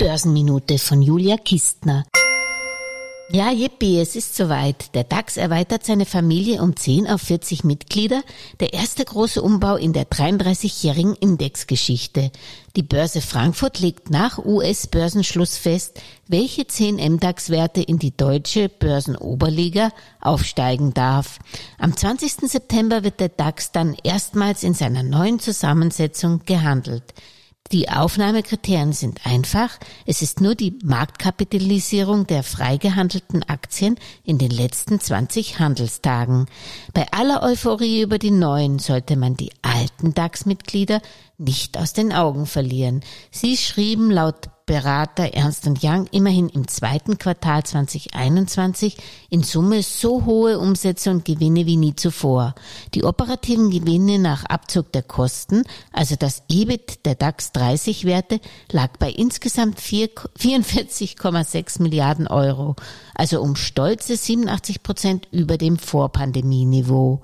Börsenminute von Julia Kistner. Ja, yippie, es ist soweit. Der DAX erweitert seine Familie um 10 auf 40 Mitglieder. Der erste große Umbau in der 33-jährigen Indexgeschichte. Die Börse Frankfurt legt nach US-Börsenschluss fest, welche 10 MDAX-Werte in die deutsche Börsenoberliga aufsteigen darf. Am 20. September wird der DAX dann erstmals in seiner neuen Zusammensetzung gehandelt. Die Aufnahmekriterien sind einfach. Es ist nur die Marktkapitalisierung der freigehandelten Aktien in den letzten 20 Handelstagen. Bei aller Euphorie über die neuen sollte man die alten DAX-Mitglieder nicht aus den Augen verlieren. Sie schrieben laut Berater Ernst Young immerhin im zweiten Quartal 2021 in Summe so hohe Umsätze und Gewinne wie nie zuvor. Die operativen Gewinne nach Abzug der Kosten, also das EBIT der DAX 30 Werte, lag bei insgesamt 44,6 Milliarden Euro, also um stolze 87 Prozent über dem Vorpandemieniveau.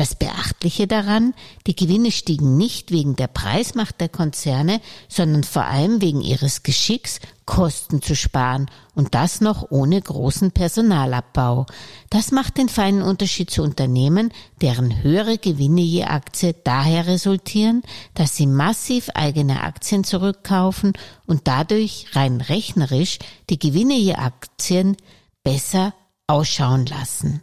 Das Beachtliche daran, die Gewinne stiegen nicht wegen der Preismacht der Konzerne, sondern vor allem wegen ihres Geschicks, Kosten zu sparen und das noch ohne großen Personalabbau. Das macht den feinen Unterschied zu Unternehmen, deren höhere Gewinne je Aktie daher resultieren, dass sie massiv eigene Aktien zurückkaufen und dadurch rein rechnerisch die Gewinne je Aktien besser ausschauen lassen.